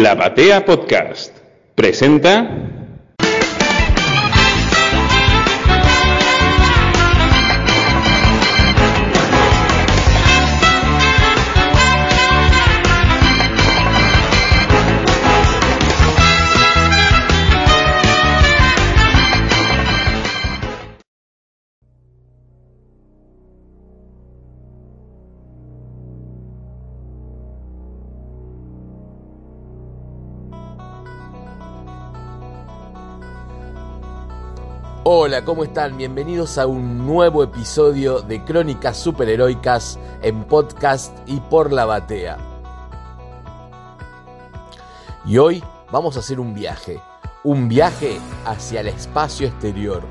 La Batea Podcast presenta Hola, ¿cómo están? Bienvenidos a un nuevo episodio de Crónicas Superheroicas en podcast y por la batea. Y hoy vamos a hacer un viaje, un viaje hacia el espacio exterior.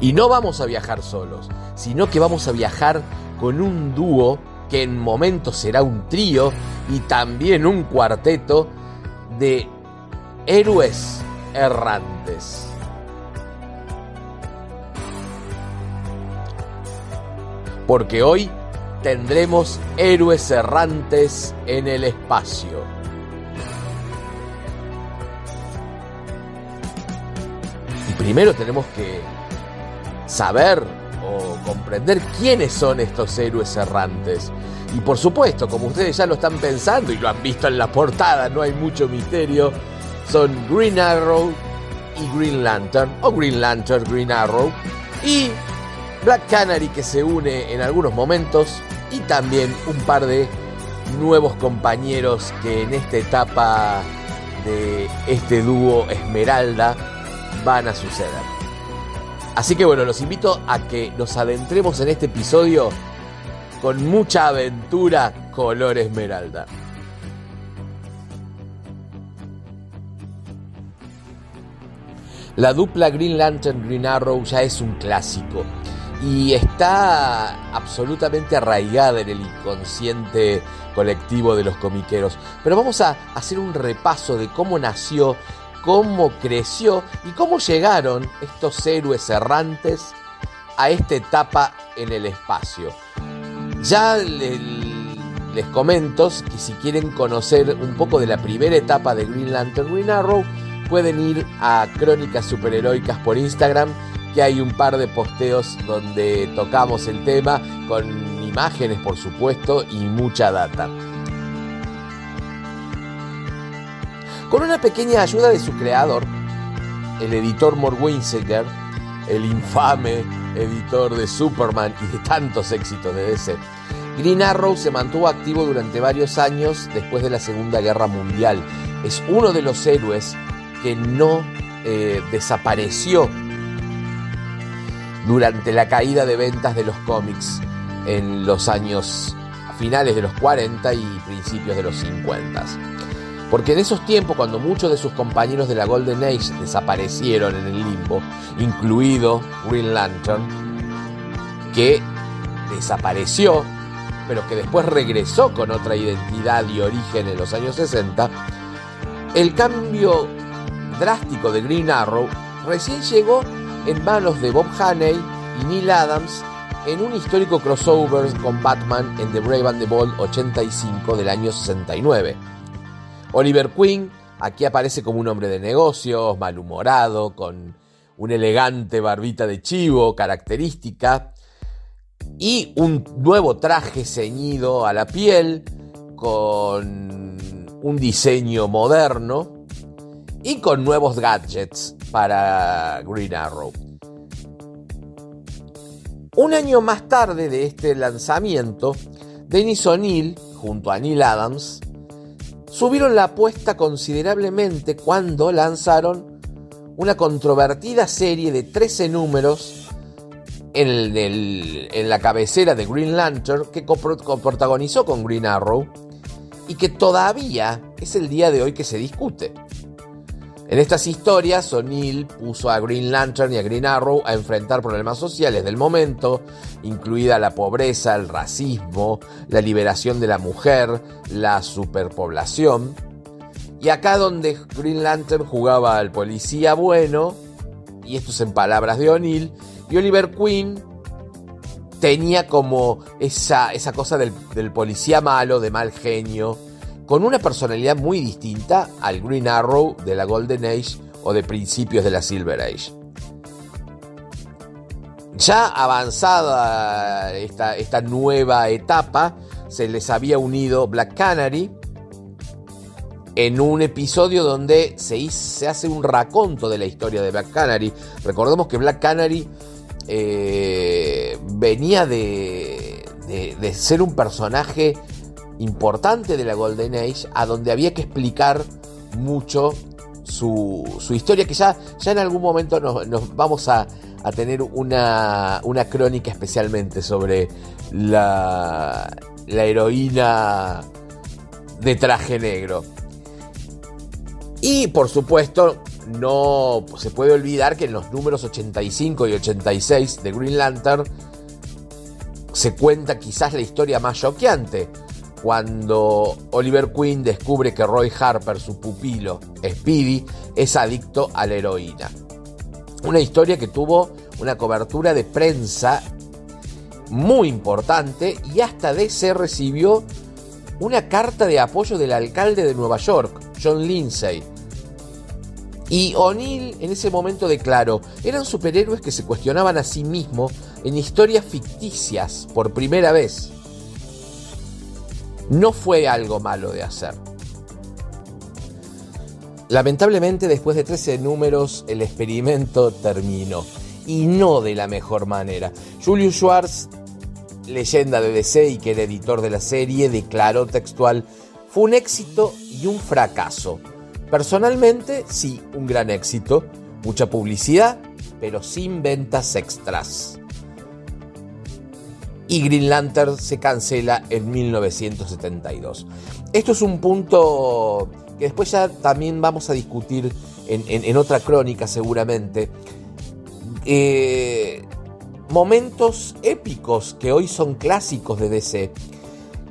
Y no vamos a viajar solos, sino que vamos a viajar con un dúo que en momentos será un trío y también un cuarteto de héroes errantes. Porque hoy tendremos héroes errantes en el espacio. Y primero tenemos que saber o comprender quiénes son estos héroes errantes. Y por supuesto, como ustedes ya lo están pensando y lo han visto en la portada, no hay mucho misterio, son Green Arrow y Green Lantern, o Green Lantern, Green Arrow, y Black Canary que se une en algunos momentos, y también un par de nuevos compañeros que en esta etapa de este dúo Esmeralda van a suceder. Así que bueno, los invito a que nos adentremos en este episodio con mucha aventura color Esmeralda. La dupla Green Lantern Green Arrow ya es un clásico y está absolutamente arraigada en el inconsciente colectivo de los comiqueros. Pero vamos a hacer un repaso de cómo nació, cómo creció y cómo llegaron estos héroes errantes a esta etapa en el espacio. Ya les comento que si quieren conocer un poco de la primera etapa de Green Lantern Green Arrow, pueden ir a Crónicas Superheroicas por Instagram, que hay un par de posteos donde tocamos el tema, con imágenes por supuesto y mucha data. Con una pequeña ayuda de su creador, el editor Morwenseger, el infame editor de Superman y de tantos éxitos de DC, Green Arrow se mantuvo activo durante varios años después de la Segunda Guerra Mundial. Es uno de los héroes que no eh, desapareció durante la caída de ventas de los cómics en los años finales de los 40 y principios de los 50. Porque en esos tiempos, cuando muchos de sus compañeros de la Golden Age desaparecieron en el limbo, incluido Green Lantern, que desapareció, pero que después regresó con otra identidad y origen en los años 60, el cambio drástico de Green Arrow recién llegó en manos de Bob Haney y Neil Adams en un histórico crossover con Batman en The Brave and the Bold 85 del año 69. Oliver Queen aquí aparece como un hombre de negocios, malhumorado, con una elegante barbita de chivo característica y un nuevo traje ceñido a la piel con un diseño moderno y con nuevos gadgets para Green Arrow. Un año más tarde de este lanzamiento, Dennis O'Neill, junto a Neil Adams, subieron la apuesta considerablemente cuando lanzaron una controvertida serie de 13 números en, en la cabecera de Green Lantern que protagonizó con Green Arrow y que todavía es el día de hoy que se discute. En estas historias, O'Neill puso a Green Lantern y a Green Arrow a enfrentar problemas sociales del momento, incluida la pobreza, el racismo, la liberación de la mujer, la superpoblación. Y acá donde Green Lantern jugaba al policía bueno, y esto es en palabras de O'Neill, y Oliver Queen tenía como esa, esa cosa del, del policía malo, de mal genio, con una personalidad muy distinta al Green Arrow de la Golden Age o de principios de la Silver Age. Ya avanzada esta, nueva etapa, se les había unido Black Canary en un episodio donde se, se hace un raconto de la historia de Black Canary. Recordemos que Black Canary eh, venía de, de, ser un personaje importante de la Golden Age, a donde había que explicar mucho su, historia, que ya, ya en algún momento nos, nos vamos a, a, tener una, una crónica especialmente sobre la, la heroína de traje negro. Y por supuesto, no se puede olvidar que en los números 85 y 86 de Green Lantern se cuenta quizás la historia más choqueante, cuando Oliver Queen descubre que Roy Harper, su pupilo, Speedy, es adicto a la heroína. Una historia que tuvo una cobertura de prensa muy importante y hasta DC recibió una carta de apoyo del alcalde de Nueva York, John Lindsay. Y O'Neill en ese momento declaró, eran superhéroes que se cuestionaban a sí mismos en historias ficticias por primera vez. No fue algo malo de hacer. Lamentablemente después de 13 números el experimento terminó y no de la mejor manera. Julius Schwartz, leyenda de DC y que era editor de la serie, declaró textual, fue un éxito y un fracaso. Personalmente, sí, un gran éxito, mucha publicidad, pero sin ventas extras. Y Green Lantern se cancela en 1972. Esto es un punto que después ya también vamos a discutir en, otra crónica seguramente. Eh, momentos épicos que hoy son clásicos de DC,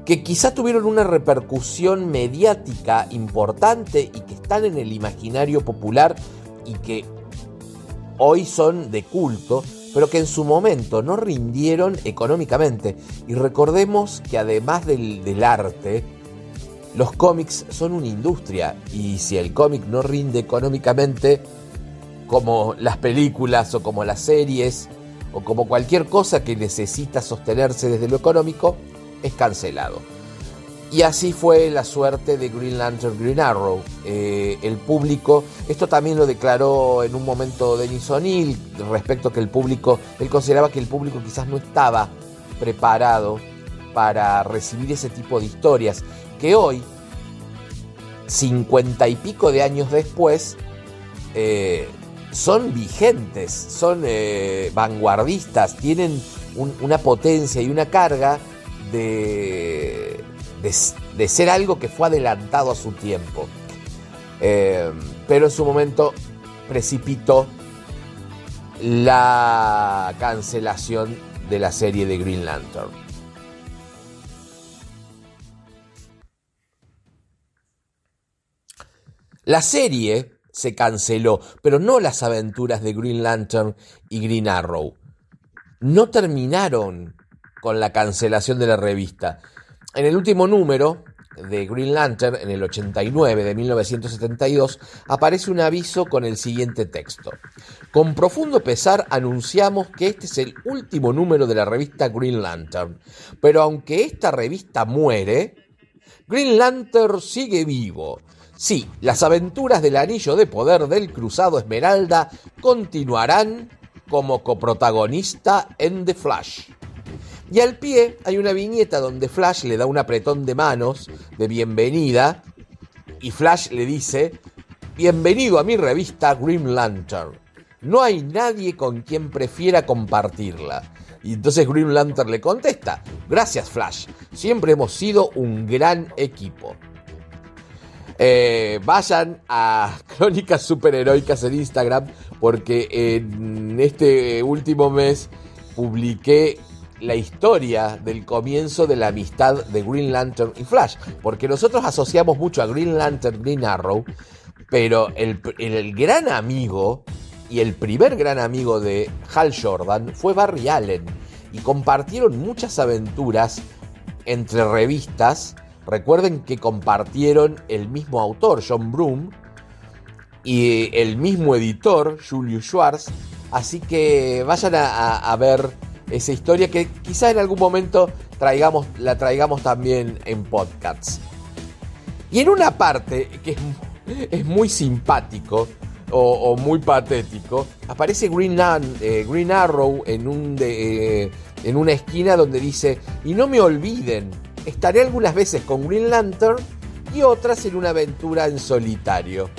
que quizá tuvieron una repercusión mediática importante y que están en el imaginario popular y que hoy son de culto, pero que en su momento no rindieron económicamente. Y recordemos que además del, arte, los cómics son una industria y si el cómic no rinde económicamente, como las películas o como las series o como cualquier cosa que necesita sostenerse desde lo económico, es cancelado. Y así fue la suerte de Green Lantern Green Arrow. Eh, el público, esto también lo declaró en un momento Denis O'Neill, respecto a que el público, él consideraba que el público quizás no estaba preparado para recibir ese tipo de historias, que hoy, cincuenta y pico de años después, eh, son vigentes, son eh, vanguardistas, tienen una potencia y una carga de de, ser algo que fue adelantado a su tiempo. Eh, pero en su momento precipitó la cancelación de la serie de Green Lantern. La serie se canceló, pero no las aventuras de Green Lantern y Green Arrow. No terminaron con la cancelación de la revista. En el último número de Green Lantern, en el 89 de 1972, aparece un aviso con el siguiente texto. Con profundo pesar anunciamos que este es el último número de la revista Green Lantern, pero aunque esta revista muere, Green Lantern sigue vivo. Sí, las aventuras del anillo de poder del Cruzado Esmeralda continuarán como coprotagonista en The Flash. Y al pie hay una viñeta donde Flash le da un apretón de manos de bienvenida y Flash le dice, bienvenido a mi revista Green Lantern. No hay nadie con quien prefiera compartirla. Y entonces Green Lantern le contesta, gracias Flash, siempre hemos sido un gran equipo. Eh, vayan a Crónicas Superheroicas en Instagram porque en este último mes publiqué la historia del comienzo de la amistad de Green Lantern y Flash, porque nosotros asociamos mucho a Green Lantern, Green Arrow, pero el, el gran amigo y el primer gran amigo de Hal Jordan fue Barry Allen. y compartieron muchas aventuras entre revistas. Recuerden que compartieron el mismo autor, John Broom, y el mismo editor, Julius Schwartz. Así que vayan a, ver esa historia que quizá en algún momento traigamos, la traigamos también en podcasts. Y en una parte que es, muy simpático o, muy patético, aparece Green, eh, Green Arrow en, un de, eh, en una esquina donde dice, y no me olviden, estaré algunas veces con Green Lantern y otras en una aventura en solitario.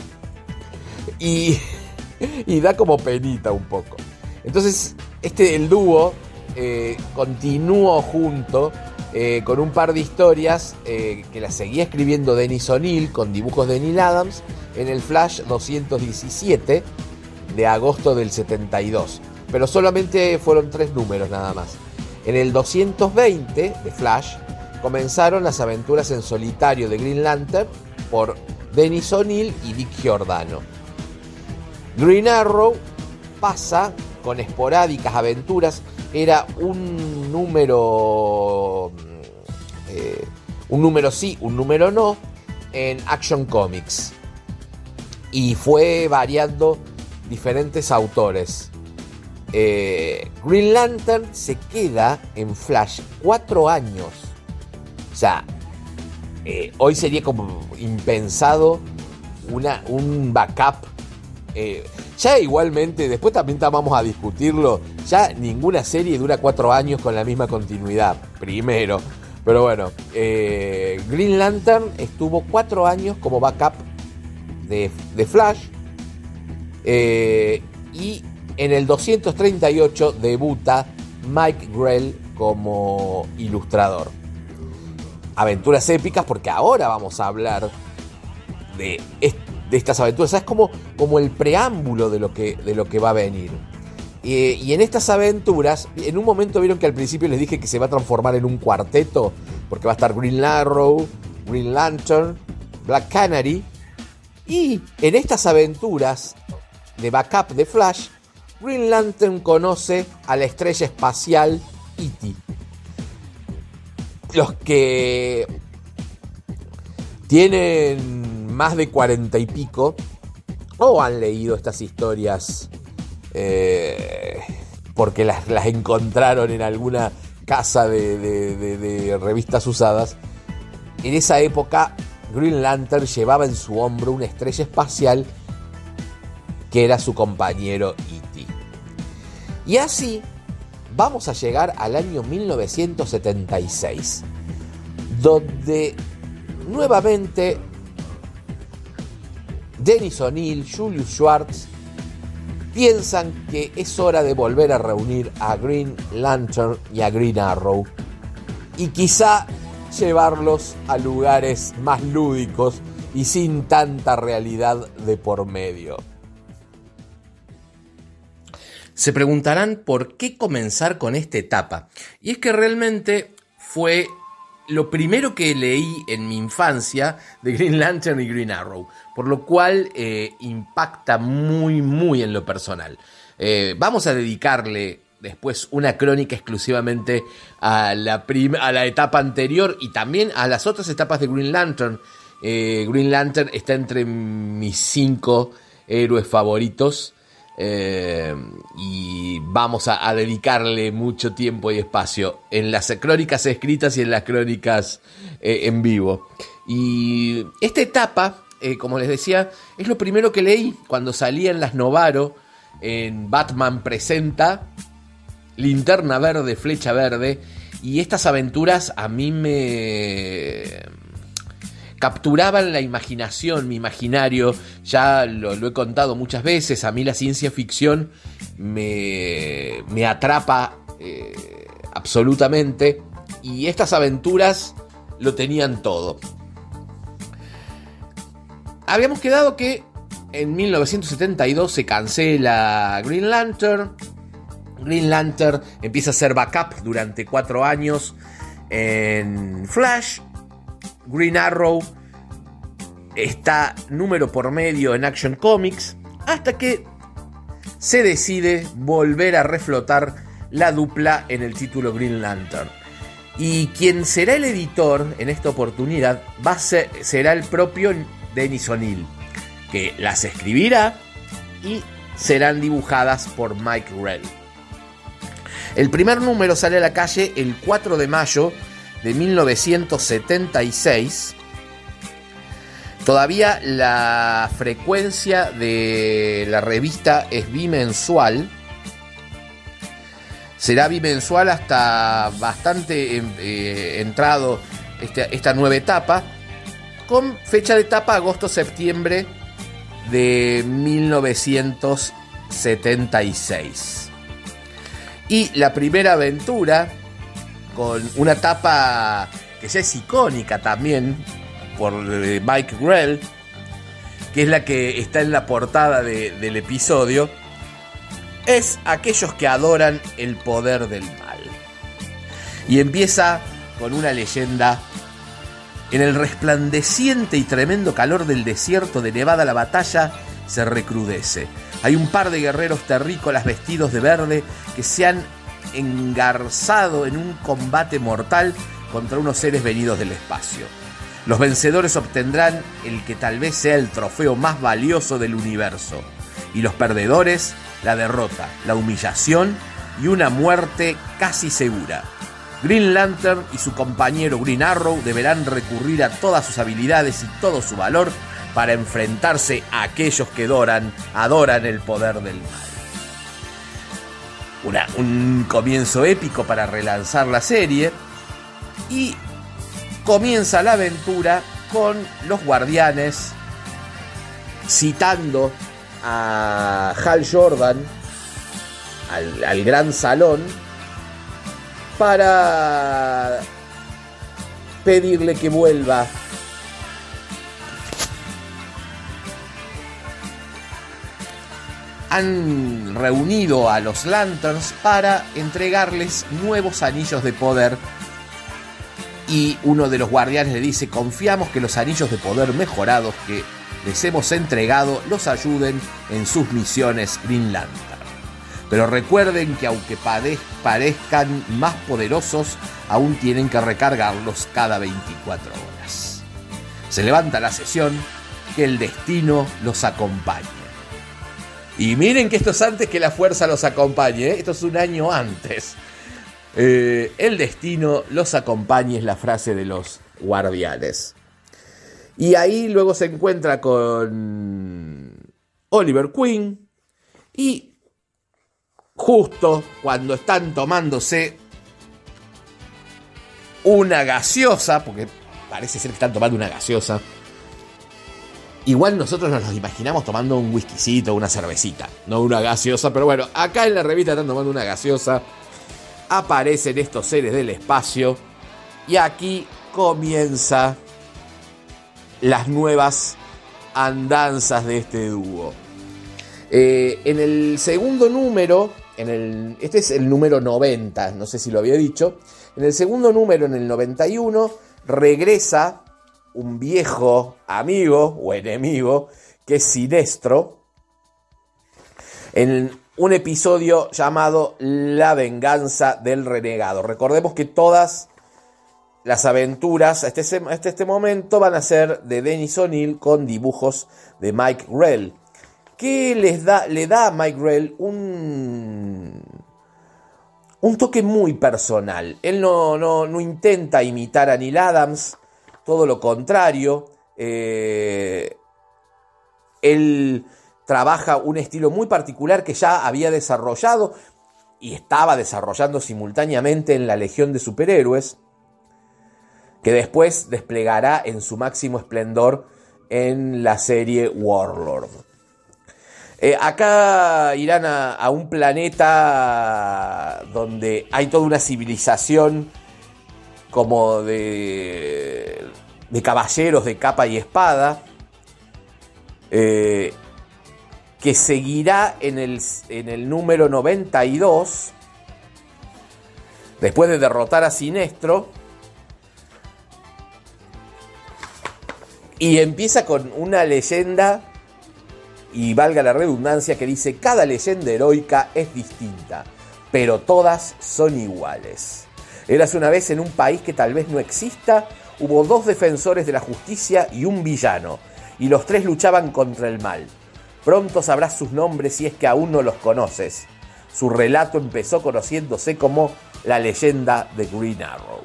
Y, y da como penita un poco. Entonces, este, el dúo eh, continuó junto eh, con un par de historias eh, que las seguía escribiendo Dennis O'Neill con dibujos de Neil Adams en el Flash 217 de agosto del 72. Pero solamente fueron tres números nada más. En el 220 de Flash comenzaron las aventuras en solitario de Green Lantern por Dennis O'Neill y Dick Giordano. Green Arrow pasa con esporádicas aventuras, era un número, eh, un número sí, un número no, en Action Comics. Y fue variando diferentes autores. Eh, Green Lantern se queda en Flash cuatro años. O sea, eh, hoy sería como impensado una, un backup ya igualmente, después también vamos a discutirlo, ya ninguna serie dura cuatro años con la misma continuidad, primero. Pero bueno, eh, Green Lantern estuvo cuatro años como backup de, Flash. Eh, y en el 238 debuta Mike Grell como ilustrador. Aventuras épicas porque ahora vamos a hablar de de estas aventuras. es como, como el preámbulo de lo que, de lo que va a venir. Y, en estas aventuras, en un momento vieron que al principio les dije que se va a transformar en un cuarteto, porque va a estar Green Arrow, Green Lantern, Black Canary. Y en estas aventuras de backup de Flash, Green Lantern conoce a la estrella espacial E.T. Los que tienen más de cuarenta y pico o han leído estas historias eh, porque las, encontraron en alguna casa de, revistas usadas. En esa época, Green Lantern llevaba en su hombro una estrella espacial que era su compañero E.T. Y así vamos a llegar al año 1976, donde nuevamente Dennis O'Neill, Julius Schwartz, piensan que es hora de volver a reunir a Green Lantern y a Green Arrow y quizá llevarlos a lugares más lúdicos y sin tanta realidad de por medio. Se preguntarán por qué comenzar con esta etapa. Y es que realmente fue lo primero que leí en mi infancia de Green Lantern y Green Arrow, por lo cual eh, impacta muy, muy en lo personal. Eh, vamos a dedicarle después una crónica exclusivamente a la, a la etapa anterior y también a las otras etapas de Green Lantern. Eh, Green Lantern está entre mis cinco héroes favoritos. Eh, y vamos a, dedicarle mucho tiempo y espacio en las crónicas escritas y en las crónicas eh, en vivo. Y esta etapa, eh, como les decía, es lo primero que leí cuando salía en las Novaro en Batman Presenta, Linterna Verde, Flecha Verde. Y estas aventuras a mí me capturaban la imaginación, mi imaginario. Ya lo, he contado muchas veces, a mí la ciencia ficción me, me atrapa eh, absolutamente y estas aventuras lo tenían todo. Habíamos quedado que en 1972 se cancela Green Lantern. Green Lantern empieza a ser backup durante cuatro años en Flash. Green Arrow está número por medio en Action Comics hasta que se decide volver a reflotar la dupla en el título Green Lantern. Y quien será el editor en esta oportunidad va a ser, será el propio Denis O'Neill, que las escribirá y serán dibujadas por Mike Rell. El primer número sale a la calle el 4 de mayo de 1976. Todavía la frecuencia de la revista es bimensual será bimensual hasta bastante eh, entrado este, esta nueva etapa, con fecha de etapa agosto-septiembre de 1976. Y la primera aventura, con una etapa que ya es icónica también, por eh, Mike Grell, que es la que está en la portada del episodio, es aquellos que adoran el poder del mal. Y empieza con una leyenda. En el resplandeciente y tremendo calor del desierto de Nevada la batalla se recrudece. Hay un par de guerreros terrícolas vestidos de verde que se han engarzado en un combate mortal contra unos seres venidos del espacio. Los vencedores obtendrán el que tal vez sea el trofeo más valioso del universo. Y los perdedores la derrota, la humillación y una muerte casi segura. Green Lantern y su compañero Green Arrow deberán recurrir a todas sus habilidades y todo su valor para enfrentarse a aquellos que adoran, adoran el poder del mal. Un comienzo épico para relanzar la serie. Y comienza la aventura con los guardianes citando a Hal Jordan, al, gran salón, para pedirle que vuelva han reunido a los Lanterns para entregarles nuevos anillos de poder. Y uno de los guardianes le dice, confiamos que los anillos de poder mejorados que les hemos entregado los ayuden en sus misiones Green Lantern. Pero recuerden que aunque parezcan más poderosos, aún tienen que recargarlos cada 24 horas. Se levanta la sesión, que el destino los acompañe. Y miren que esto es antes que la fuerza los acompañe, ¿eh? esto es un año antes. Eh, el destino los acompañe es la frase de los guardianes. Y ahí luego se encuentra con Oliver Queen y justo cuando están tomándose una gaseosa, porque parece ser que están tomando una gaseosa, igual nosotros nos los imaginamos tomando un whiskycito, una cervecita, no una gaseosa, pero bueno, acá en la revista están tomando una gaseosa, aparecen estos seres del espacio y aquí comienza las nuevas andanzas de este dúo. Eh, en el segundo número, en el, este es el número 90, no sé si lo había dicho, en el segundo número, en el 91, regresa un viejo amigo o enemigo que es Sinestro en un episodio llamado La venganza del renegado. Recordemos que todas las aventuras hasta este, este, momento van a ser de Dennis O'Neill con dibujos de Mike Grell. Que les da, le da a Mike Grell un, un toque muy personal. Él no, no, intenta imitar a Neil Adams, todo lo contrario. Eh, él trabaja un estilo muy particular que ya había desarrollado y estaba desarrollando simultáneamente en la Legión de Superhéroes que después desplegará en su máximo esplendor en la serie Warlord. Eh, acá irán a, un planeta donde hay toda una civilización como de, de caballeros de capa y espada, eh, que seguirá en el, en el número 92, después de derrotar a Sinestro, Y empieza con una leyenda, y valga la redundancia, que dice, cada leyenda heroica es distinta, pero todas son iguales. Eras una vez en un país que tal vez no exista, hubo dos defensores de la justicia y un villano, y los tres luchaban contra el mal. Pronto sabrás sus nombres si es que aún no los conoces. Su relato empezó conociéndose como la leyenda de Green Arrow.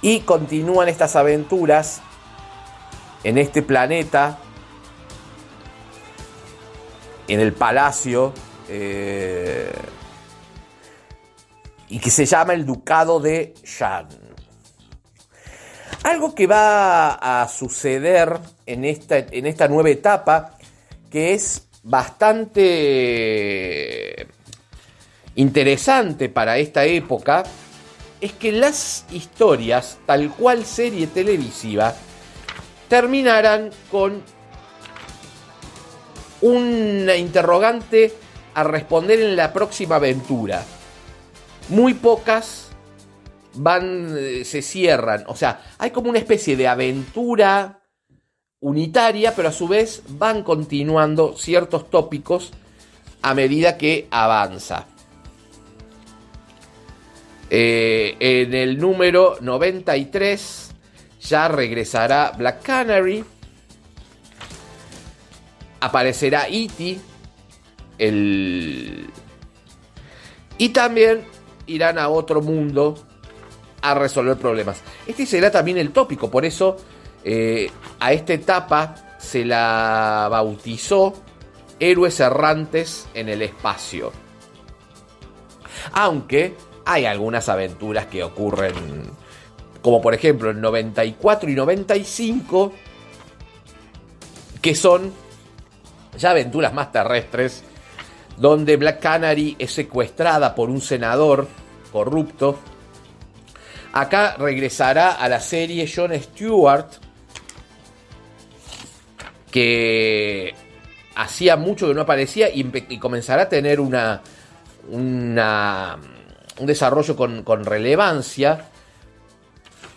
Y continúan estas aventuras en este planeta, en el palacio, eh, y que se llama el Ducado de Shan. Algo que va a suceder en esta, en esta nueva etapa, que es bastante interesante para esta época, es que las historias, tal cual serie televisiva, terminarán con una interrogante a responder en la próxima aventura. Muy pocas van, eh, se cierran. O sea, hay como una especie de aventura unitaria, pero a su vez van continuando ciertos tópicos a medida que avanza. Eh, en el número 93 ya regresará Black Canary. Aparecerá E.T. El... Y también irán a otro mundo a resolver problemas. Este será también el tópico, por eso eh, a esta etapa se la bautizó Héroes Errantes en el Espacio. Aunque hay algunas aventuras que ocurren, como por ejemplo en 94 y 95, que son ya aventuras más terrestres, donde Black Canary es secuestrada por un senador corrupto. Acá regresará a la serie John Stewart, que hacía mucho que no aparecía y, comenzará a tener una, un desarrollo con, con relevancia.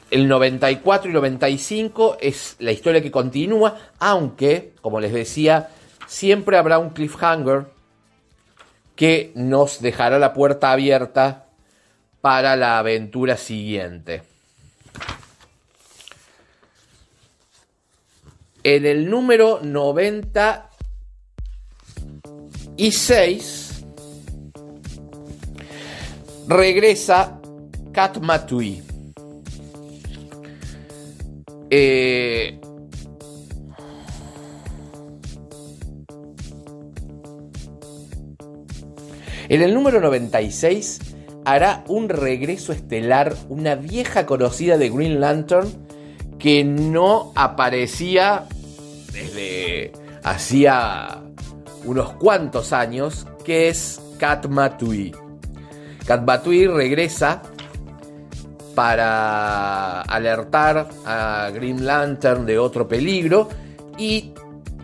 El 94 y 95 es la historia que continúa, aunque, como les decía, siempre habrá un cliffhanger que nos dejará la puerta abierta para la aventura siguiente. En el número 96 regresa Kat Matui. Eh, en el número 96 hará un regreso estelar una vieja conocida de Green Lantern que no aparecía desde hacía unos cuantos años, que es Kat Matui. Kat regresa para alertar a Green Lantern de otro peligro y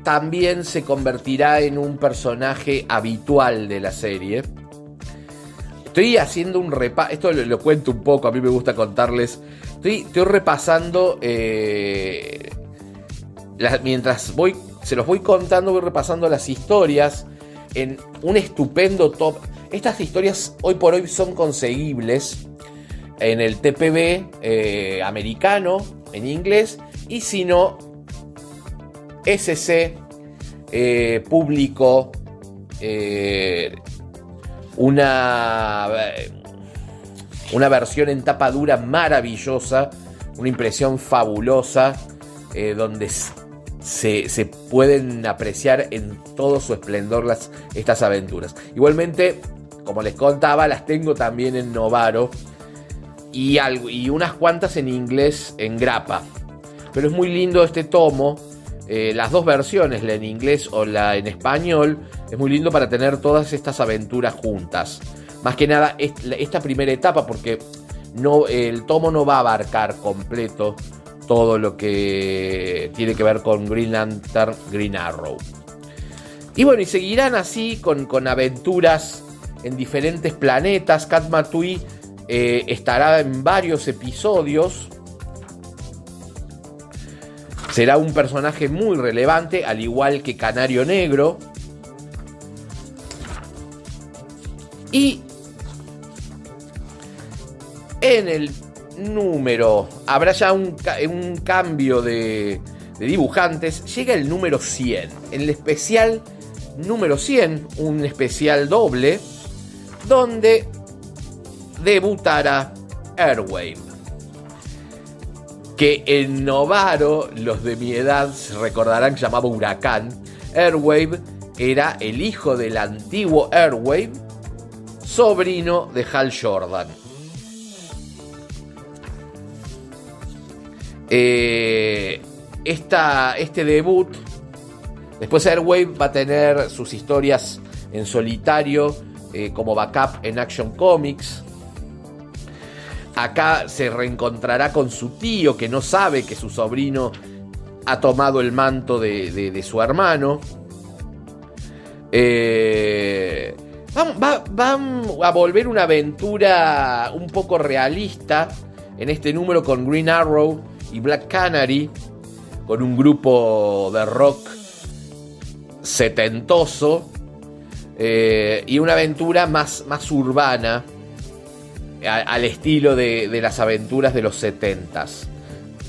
también se convertirá en un personaje habitual de la serie. Estoy haciendo un repaso, esto lo, cuento un poco, a mí me gusta contarles. Estoy, repasando, eh, mientras voy, se los voy contando, voy repasando las historias en un estupendo top. Estas historias hoy por hoy son conseguibles en el TPB eh, americano, en inglés, y si no, SC eh, publicó eh, una, una versión en tapa dura maravillosa, una impresión fabulosa, donde se, pueden apreciar en todo su esplendor las, estas aventuras. Igualmente, como les contaba, las tengo también en Novaro y, y unas cuantas en inglés en grapa. Pero es muy lindo este tomo. Eh, las dos versiones, la en inglés o la en español, es muy lindo para tener todas estas aventuras juntas. Más que nada esta primera etapa, porque no, el tomo no va a abarcar completo todo lo que tiene que ver con Green Lantern, Green Arrow. Y bueno, y seguirán así con, con aventuras en diferentes planetas. Kat Matui eh, estará en varios episodios. Será un personaje muy relevante, al igual que Canario Negro. Y en el número, habrá ya un, cambio de, dibujantes, llega el número 100. En el especial número 100, un especial doble, donde debutará Airwave. Que en Novaro, los de mi edad recordarán que llamaba Huracán. Airwave era el hijo del antiguo Airwave, sobrino de Hal Jordan. Eh, este debut, después Airwave va a tener sus historias en solitario eh, como backup en Action Comics. Acá se reencontrará con su tío que no sabe que su sobrino ha tomado el manto de, su hermano. Eh, va, a volver una aventura un poco realista en este número con Green Arrow y Black Canary, con un grupo de rock setentoso eh, y una aventura más, más urbana al estilo de, las aventuras de los setentas.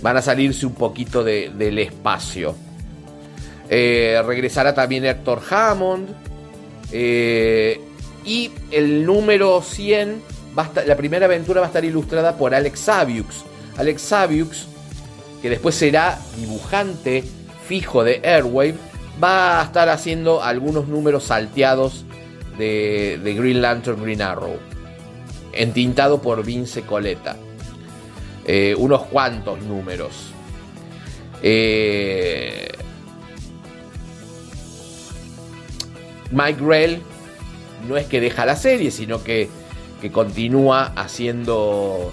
Van a salirse un poquito del espacio. Eh, regresará también Héctor Hammond. Eh, y el número 100, la primera aventura va a estar ilustrada por Alex Saviux. Alex Saviux, que después será dibujante fijo de Airwave, va a estar haciendo algunos números salteados de, Green Lantern Green Arrow, entintado por Vince Coletta. Eh, unos cuantos números. Eh, Mike Grell no es que deja la serie, sino que, que continúa haciendo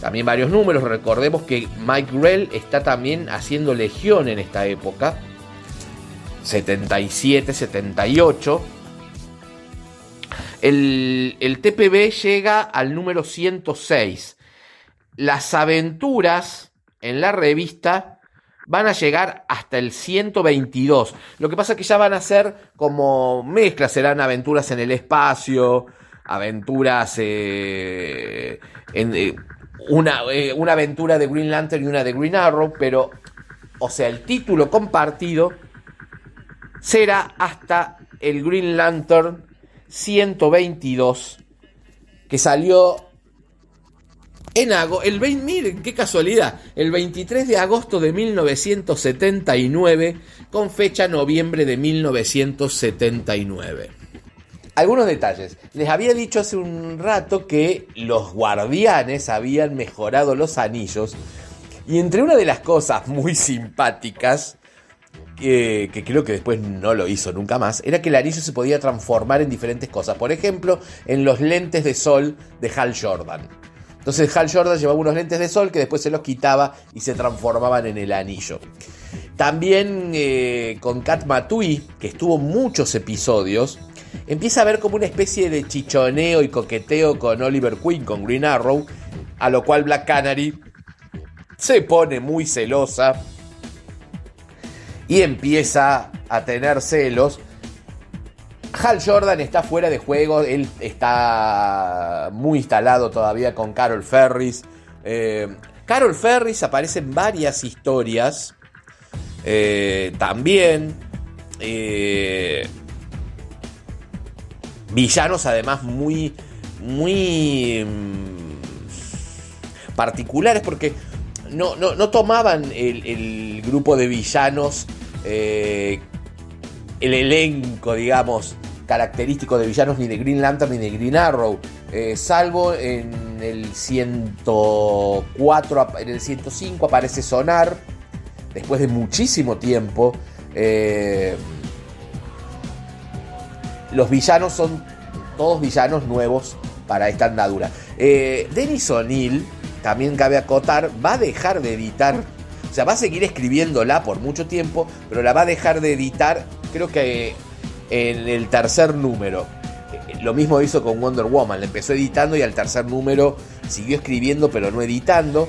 también varios números. Recordemos que Mike Grell está también haciendo Legión en esta época. 77, 78. El, el TPB llega al número 106. Las aventuras en la revista van a llegar hasta el 122. Lo que pasa es que ya van a ser como mezclas, serán aventuras en el espacio, aventuras eh, en, eh, eh, una aventura de Green Lantern y una de Green Arrow, pero, o sea, el título compartido será hasta el Green Lantern 122 que salió en agosto, el 20, miren qué casualidad, el 23 de agosto de 1979 con fecha noviembre de 1979. Algunos detalles. Les había dicho hace un rato que los guardianes habían mejorado los anillos y entre una de las cosas muy simpáticas que creo que después no lo hizo nunca más, era que el anillo se podía transformar en diferentes cosas. Por ejemplo, en los lentes de sol de Hal Jordan. Entonces Hal Jordan llevaba unos lentes de sol que después se los quitaba y se transformaban en el anillo. También eh, con Kat Matui, que estuvo muchos episodios, empieza a ver como una especie de chichoneo y coqueteo con Oliver Queen, con Green Arrow, a lo cual Black Canary se pone muy celosa y empieza a tener celos. Hal Jordan está fuera de juego, él está muy instalado todavía con Carol Ferris. Eh, Carol Ferris aparece en varias historias. Eh, también. Eh, villanos además muy. muy. Mm, particulares porque no, no, tomaban el grupo de villanos el elenco, digamos, característico de villanos ni de Green Lantern ni de Green Arrow. Eh, salvo en el 104, en el 105 aparece Sonar, después de muchísimo tiempo. Eh, los villanos son todos villanos nuevos para esta andadura. Dennis O'Neill, también cabe acotar, va a dejar de editar o sea, va a seguir escribiéndola por mucho tiempo, pero la va a dejar de editar, creo que en el tercer número. Lo mismo hizo con Wonder Woman, la empezó editando y al tercer número siguió escribiendo pero no editando.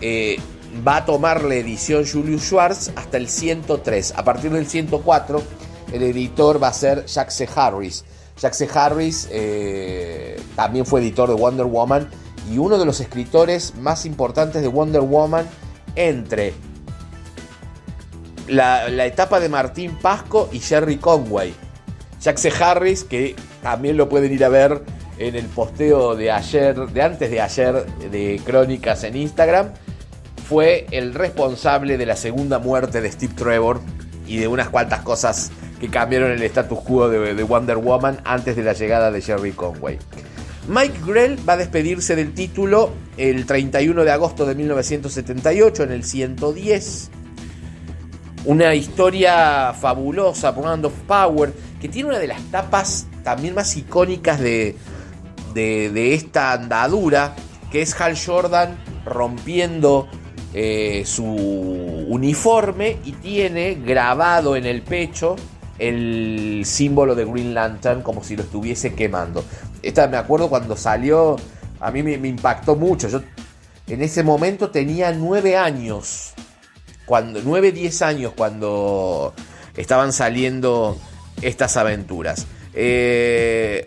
Eh, va a tomar la edición Julius Schwartz hasta el 103. A partir del 104 el editor va a ser Jack C. Harris. Jack C. Harris eh, también fue editor de Wonder Woman y uno de los escritores más importantes de Wonder Woman entre la, etapa de Martín Pasco y Jerry Conway. Jack C. Harris, que también lo pueden ir a ver en el posteo de ayer, de antes de ayer, de Crónicas en Instagram, fue el responsable de la segunda muerte de Steve Trevor y de unas cuantas cosas que cambiaron el status quo de, Wonder Woman antes de la llegada de Jerry Conway. Mike Grell va a despedirse del título el 31 de agosto de 1978 en el 110. Una historia fabulosa, Brand of Power, que tiene una de las tapas también más icónicas de, de, esta andadura, que es Hal Jordan rompiendo eh, su uniforme y tiene grabado en el pecho el símbolo de Green Lantern como si lo estuviese quemando. Esta me acuerdo cuando salió, a mí me, impactó mucho. Yo en ese momento tenía nueve años, cuando, nueve, diez años cuando estaban saliendo estas aventuras. Eh,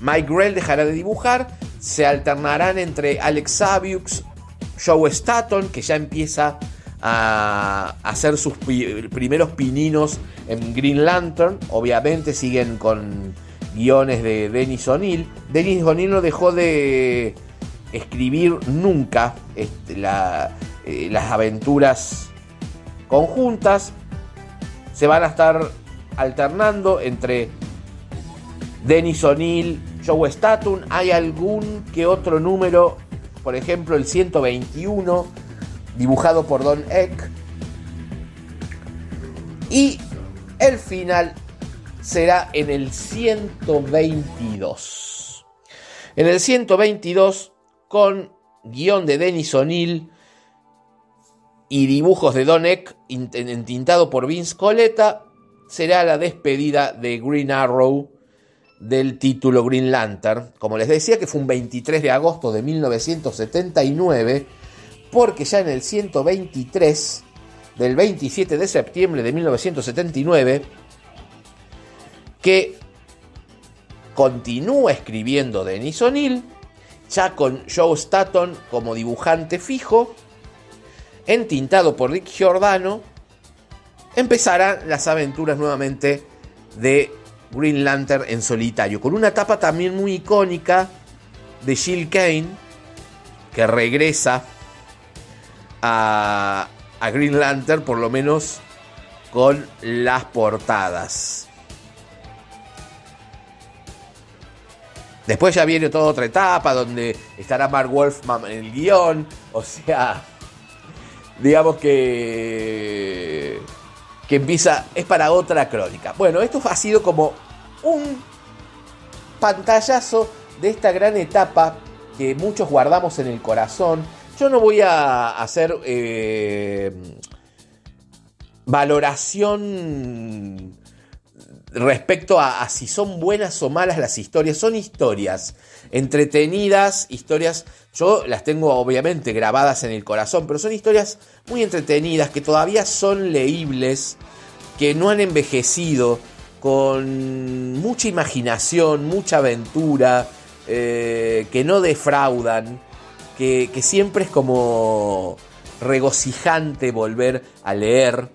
Mike Grell dejará de dibujar, se alternarán entre Alex Saviux, Joe Staton, que ya empieza a hacer sus primeros pininos en Green Lantern. Obviamente siguen con guiones de Dennis O'Neill. Dennis O'Neill no dejó de escribir nunca este, eh, las aventuras conjuntas. Se van a estar alternando entre Dennis O'Neill, Joe Staton. Hay algún que otro número, por ejemplo el 121 dibujado por Don Eck. Y el final será en el 122. En el 122, con guion de Dennis O'Neill y dibujos de Don Eck, entintado por Vince Coletta, será la despedida de Green Arrow del título Green Lantern. Como les decía, que fue un 23 de agosto de 1979 porque ya en el 123 del 27 de septiembre de 1979, que continúa escribiendo Denis O'Neill, ya con Joe Staton como dibujante fijo, entintado por Rick Giordano, empezarán las aventuras nuevamente de Green Lantern en solitario, con una etapa también muy icónica de Jill Kane, que regresa a, Green Lantern, por lo menos con las portadas. Después ya viene toda otra etapa donde estará Mark Wolfman en el guion. O sea, digamos que, que empieza, es para otra crónica. Bueno, esto ha sido como un pantallazo de esta gran etapa que muchos guardamos en el corazón yo no voy a hacer eh, valoración respecto a, si son buenas o malas las historias. Son historias entretenidas, historias, yo las tengo obviamente grabadas en el corazón, pero son historias muy entretenidas, que todavía son leíbles, que no han envejecido, con mucha imaginación, mucha aventura, eh, que no defraudan que, siempre es como regocijante volver a leer.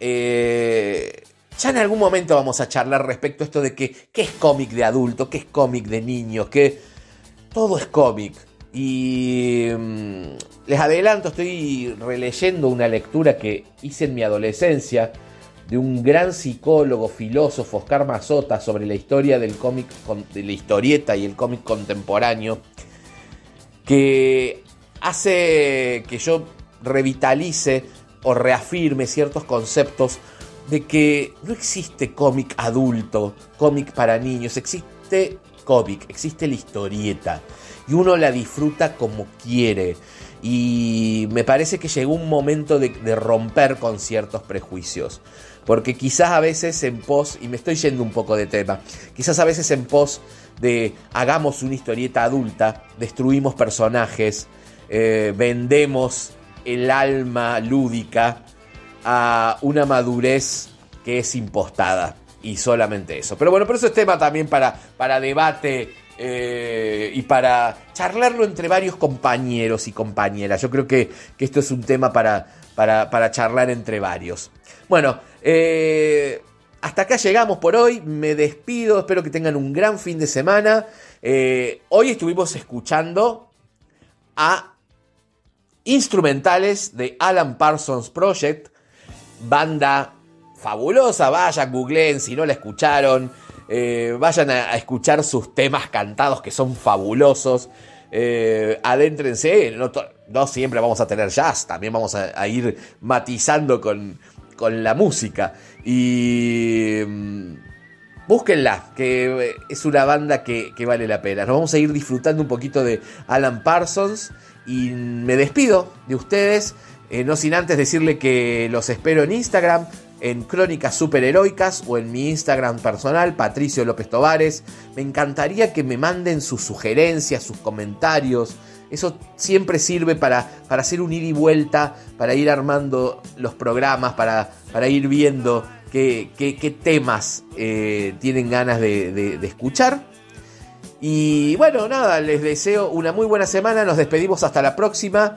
Eh, ya en algún momento vamos a charlar respecto a esto de que qué es cómic de adulto, qué es cómic de niños, que todo es cómic. Y mm, les adelanto, estoy releyendo una lectura que hice en mi adolescencia de un gran psicólogo, filósofo, Oscar Mazota, sobre la historia del cómic, de la historieta y el cómic contemporáneo que hace que yo revitalice o reafirme ciertos conceptos de que no existe cómic adulto, cómic para niños, existe cómic, existe la historieta y uno la disfruta como quiere. Y me parece que llegó un momento de, romper con ciertos prejuicios. Porque quizás a veces en pos, y me estoy yendo un poco de tema, quizás a veces en pos de hagamos una historieta adulta, destruimos personajes, eh, vendemos el alma lúdica a una madurez que es impostada. y solamente eso. Pero bueno, pero eso es tema también para, para debate eh, y para charlarlo entre varios compañeros y compañeras. Yo creo que, esto es un tema para, para, charlar entre varios. Bueno, eh, hasta acá llegamos por hoy. Me despido. Espero que tengan un gran fin de semana. Eh, hoy estuvimos escuchando a instrumentales de Alan Parsons Project, banda fabulosa. Vayan, googleen si no la escucharon. Eh, vayan a, escuchar sus temas cantados que son fabulosos. Eh, adéntrense, no, siempre vamos a tener jazz, también vamos a, ir matizando con, la música. Y mm, búsquenla, que es una banda que, vale la pena. Nos vamos a ir disfrutando un poquito de Alan Parsons. Y me despido de ustedes, eh, no sin antes decirle que los espero en Instagram, en Crónicas Superheroicas o en mi Instagram personal, Patricio López Tovares. Me encantaría que me manden sus sugerencias, sus comentarios. Eso siempre sirve para, para hacer un ida y vuelta, para ir armando los programas, para, para ir viendo qué, temas eh, tienen ganas de escuchar. Y bueno, nada, les deseo una muy buena semana. Nos despedimos hasta la próxima,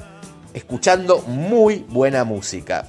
escuchando muy buena música.